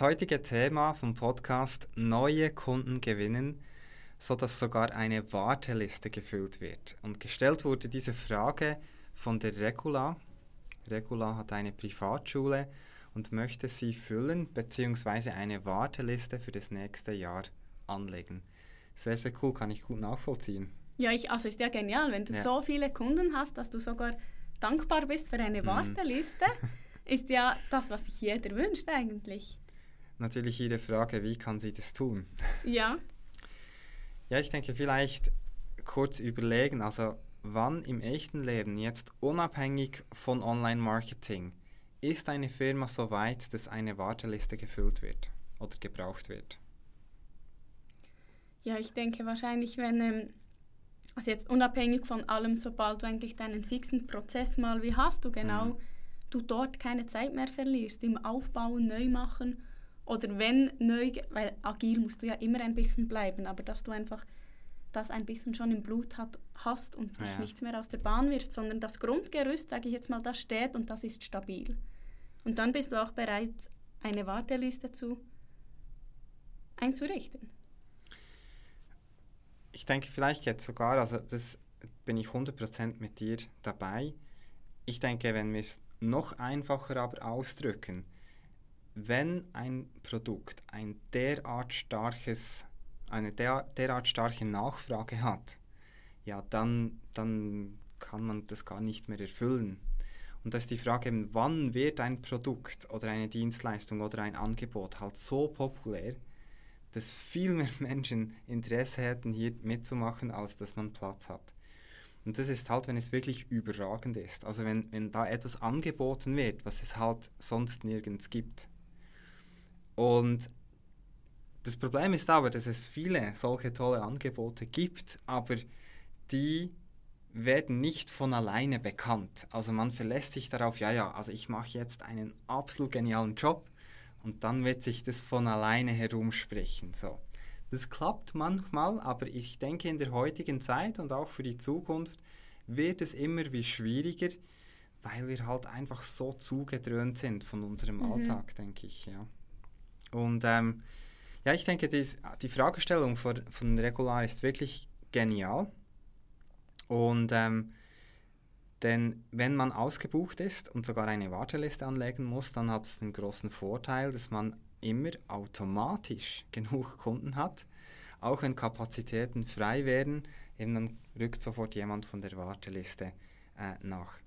Das heutige Thema vom Podcast Neue Kunden gewinnen, sodass sogar eine Warteliste gefüllt wird. Und gestellt wurde diese Frage von der Regula. Regula hat eine Privatschule und möchte sie füllen bzw. eine Warteliste für das nächste Jahr anlegen. Sehr, sehr cool, kann ich gut nachvollziehen. Ja, ich, also ist ja genial, wenn du ja. so viele Kunden hast, dass du sogar dankbar bist für eine mhm. Warteliste, ist ja das, was sich jeder wünscht eigentlich. Natürlich Ihre Frage, wie kann sie das tun? Ja. Ja, ich denke vielleicht kurz überlegen, also wann im echten Leben jetzt unabhängig von Online-Marketing ist eine Firma so weit, dass eine Warteliste gefüllt wird oder gebraucht wird? Ja, ich denke wahrscheinlich, wenn, ähm, also jetzt unabhängig von allem, sobald du eigentlich deinen fixen Prozess mal wie hast, du genau, mhm. du dort keine Zeit mehr verlierst, im Aufbauen, neu machen oder wenn neu, weil agil musst du ja immer ein bisschen bleiben, aber dass du einfach das ein bisschen schon im Blut hat, hast und dich ja. nichts mehr aus der Bahn wirft, sondern das Grundgerüst, sage ich jetzt mal, das steht und das ist stabil. Und dann bist du auch bereit, eine Warteliste zu einzurichten. Ich denke vielleicht jetzt sogar, also das bin ich 100% mit dir dabei. Ich denke, wenn wir es noch einfacher aber ausdrücken, wenn ein Produkt ein derart starkes, eine der, derart starke Nachfrage hat, ja, dann, dann kann man das gar nicht mehr erfüllen. Und da ist die Frage, wann wird ein Produkt oder eine Dienstleistung oder ein Angebot halt so populär, dass viel mehr Menschen Interesse hätten, hier mitzumachen, als dass man Platz hat. Und das ist halt, wenn es wirklich überragend ist. Also wenn, wenn da etwas angeboten wird, was es halt sonst nirgends gibt. Und das Problem ist aber, dass es viele solche tolle Angebote gibt, aber die werden nicht von alleine bekannt. Also man verlässt sich darauf, ja, ja, also ich mache jetzt einen absolut genialen Job und dann wird sich das von alleine herumsprechen. So. Das klappt manchmal, aber ich denke in der heutigen Zeit und auch für die Zukunft wird es immer wie schwieriger, weil wir halt einfach so zugedröhnt sind von unserem mhm. Alltag, denke ich, ja. Und ähm, ja, ich denke, die, die Fragestellung von, von Regular ist wirklich genial. Und ähm, denn wenn man ausgebucht ist und sogar eine Warteliste anlegen muss, dann hat es den großen Vorteil, dass man immer automatisch genug Kunden hat. Auch wenn Kapazitäten frei werden, eben dann rückt sofort jemand von der Warteliste äh, nach.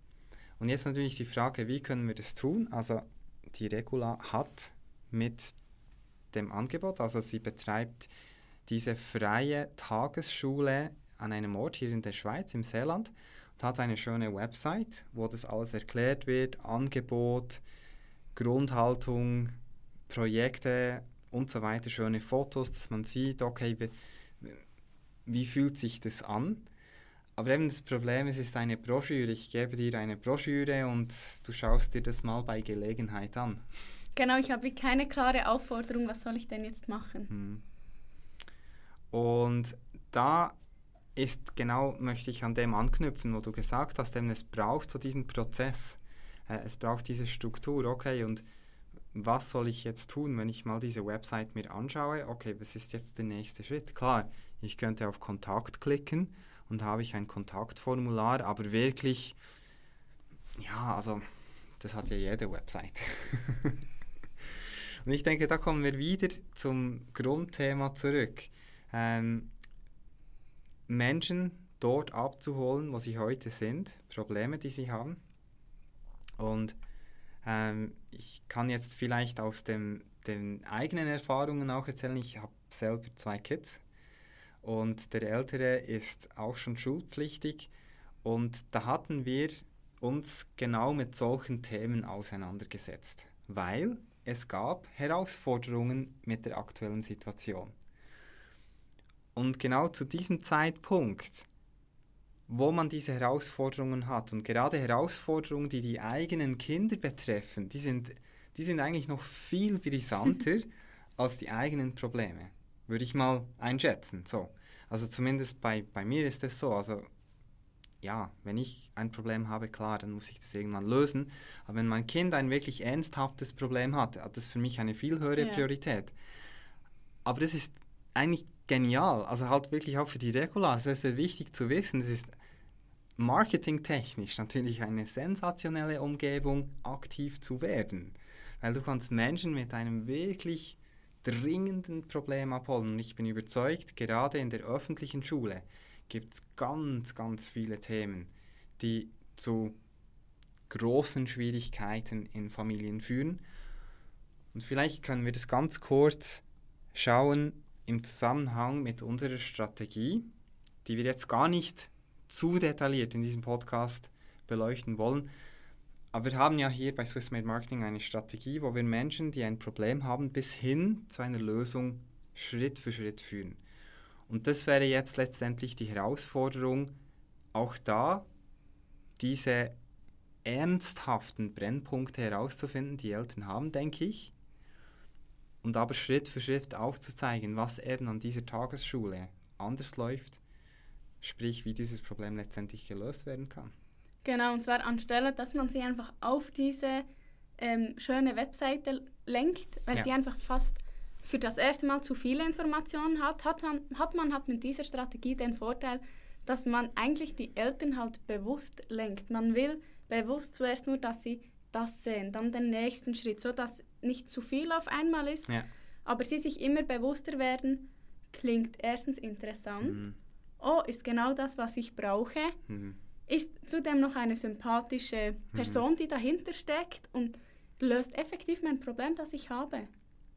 Und jetzt natürlich die Frage, wie können wir das tun? Also die Regula hat mit dem Angebot, also sie betreibt diese freie Tagesschule an einem Ort hier in der Schweiz, im Seeland, und hat eine schöne Website, wo das alles erklärt wird, Angebot, Grundhaltung, Projekte und so weiter, schöne Fotos, dass man sieht, okay, wie, fühlt sich das an? Aber eben das Problem ist, es ist eine Broschüre. Ich gebe dir eine Broschüre und du schaust dir das mal bei Gelegenheit an. Genau, ich habe keine klare Aufforderung, was soll ich denn jetzt machen? Hm. Und da ist genau, möchte ich an dem anknüpfen, wo du gesagt hast, eben, es braucht so diesen Prozess, äh, es braucht diese Struktur, okay, und was soll ich jetzt tun, wenn ich mal diese Website mir anschaue? Okay, was ist jetzt der nächste Schritt? Klar, ich könnte auf Kontakt klicken und habe ich ein Kontaktformular, aber wirklich, ja, also das hat ja jede Website. und ich denke, da kommen wir wieder zum Grundthema zurück. Ähm, Menschen dort abzuholen, wo sie heute sind, Probleme, die sie haben. Und ähm, ich kann jetzt vielleicht aus dem, den eigenen Erfahrungen auch erzählen. Ich habe selber zwei Kids und der Ältere ist auch schon schulpflichtig. Und da hatten wir uns genau mit solchen Themen auseinandergesetzt, weil es gab Herausforderungen mit der aktuellen Situation. Und genau zu diesem Zeitpunkt, wo man diese Herausforderungen hat, und gerade Herausforderungen, die die eigenen Kinder betreffen, die sind, die sind eigentlich noch viel brisanter als die eigenen Probleme, würde ich mal einschätzen. So. Also zumindest bei, bei mir ist es so. Also ja, wenn ich ein Problem habe, klar, dann muss ich das irgendwann lösen. Aber wenn mein Kind ein wirklich ernsthaftes Problem hat, hat das für mich eine viel höhere ja. Priorität. Aber das ist eigentlich genial. Also halt wirklich auch für die Regula. Ist sehr wichtig zu wissen. Es ist marketingtechnisch natürlich eine sensationelle Umgebung, aktiv zu werden. Weil du kannst Menschen mit einem wirklich dringenden Problem abholen. Und ich bin überzeugt, gerade in der öffentlichen Schule gibt es ganz, ganz viele Themen, die zu großen Schwierigkeiten in Familien führen. Und vielleicht können wir das ganz kurz schauen im Zusammenhang mit unserer Strategie, die wir jetzt gar nicht zu detailliert in diesem Podcast beleuchten wollen. Aber wir haben ja hier bei Swissmade Marketing eine Strategie, wo wir Menschen, die ein Problem haben, bis hin zu einer Lösung Schritt für Schritt führen. Und das wäre jetzt letztendlich die Herausforderung, auch da diese ernsthaften Brennpunkte herauszufinden, die Eltern haben, denke ich, und aber Schritt für Schritt aufzuzeigen, was eben an dieser Tagesschule anders läuft sprich wie dieses Problem letztendlich gelöst werden kann. Genau, und zwar anstelle, dass man sie einfach auf diese ähm, schöne Webseite lenkt, weil ja. die einfach fast für das erste Mal zu viele Informationen hat, hat man, hat man hat mit dieser Strategie den Vorteil, dass man eigentlich die Eltern halt bewusst lenkt. Man will bewusst zuerst nur, dass sie das sehen, dann den nächsten Schritt, so dass nicht zu viel auf einmal ist, ja. aber sie sich immer bewusster werden, klingt erstens interessant mhm oh, ist genau das, was ich brauche. Mhm. Ist zudem noch eine sympathische Person, mhm. die dahinter steckt und löst effektiv mein Problem, das ich habe.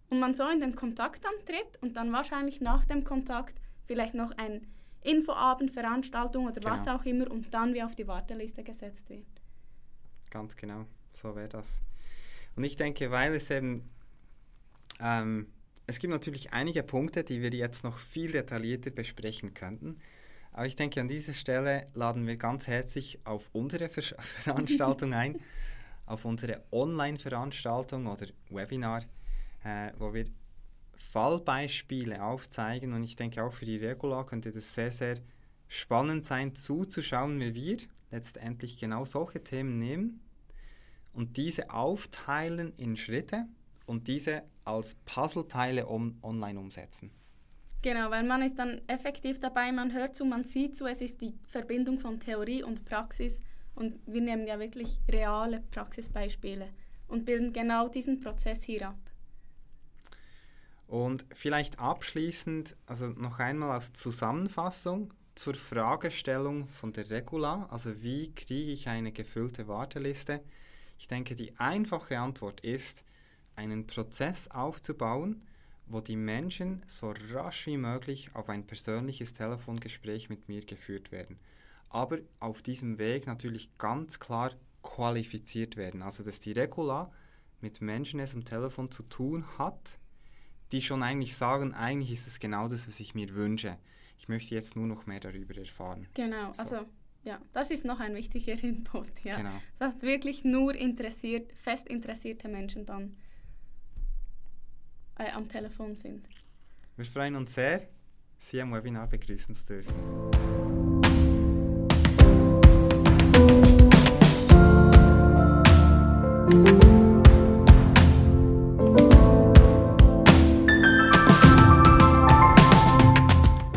Und man so in den Kontakt antritt und dann wahrscheinlich nach dem Kontakt vielleicht noch ein Infoabend, Veranstaltung oder genau. was auch immer und dann wie auf die Warteliste gesetzt wird. Ganz genau, so wäre das. Und ich denke, weil es eben ähm, es gibt natürlich einige Punkte, die wir jetzt noch viel detaillierter besprechen könnten. Aber ich denke, an dieser Stelle laden wir ganz herzlich auf unsere Ver Veranstaltung ein, auf unsere Online-Veranstaltung oder Webinar, äh, wo wir Fallbeispiele aufzeigen. Und ich denke, auch für die Regula könnte das sehr, sehr spannend sein, zuzuschauen, wie wir letztendlich genau solche Themen nehmen und diese aufteilen in Schritte und diese als Puzzleteile um, online umsetzen. Genau, weil man ist dann effektiv dabei, man hört zu, man sieht zu, es ist die Verbindung von Theorie und Praxis und wir nehmen ja wirklich reale Praxisbeispiele und bilden genau diesen Prozess hier ab. Und vielleicht abschließend, also noch einmal als Zusammenfassung zur Fragestellung von der Regula, also wie kriege ich eine gefüllte Warteliste? Ich denke, die einfache Antwort ist, einen Prozess aufzubauen, wo die Menschen so rasch wie möglich auf ein persönliches Telefongespräch mit mir geführt werden. Aber auf diesem Weg natürlich ganz klar qualifiziert werden. Also dass die Regula mit Menschen es am Telefon zu tun hat, die schon eigentlich sagen, eigentlich ist es genau das, was ich mir wünsche. Ich möchte jetzt nur noch mehr darüber erfahren. Genau, so. also ja, das ist noch ein wichtiger Input. Ja. Genau. Das heißt wirklich nur interessiert, fest interessierte Menschen dann äh, am Telefon sind. Wir freuen uns sehr, Sie am Webinar begrüßen zu dürfen.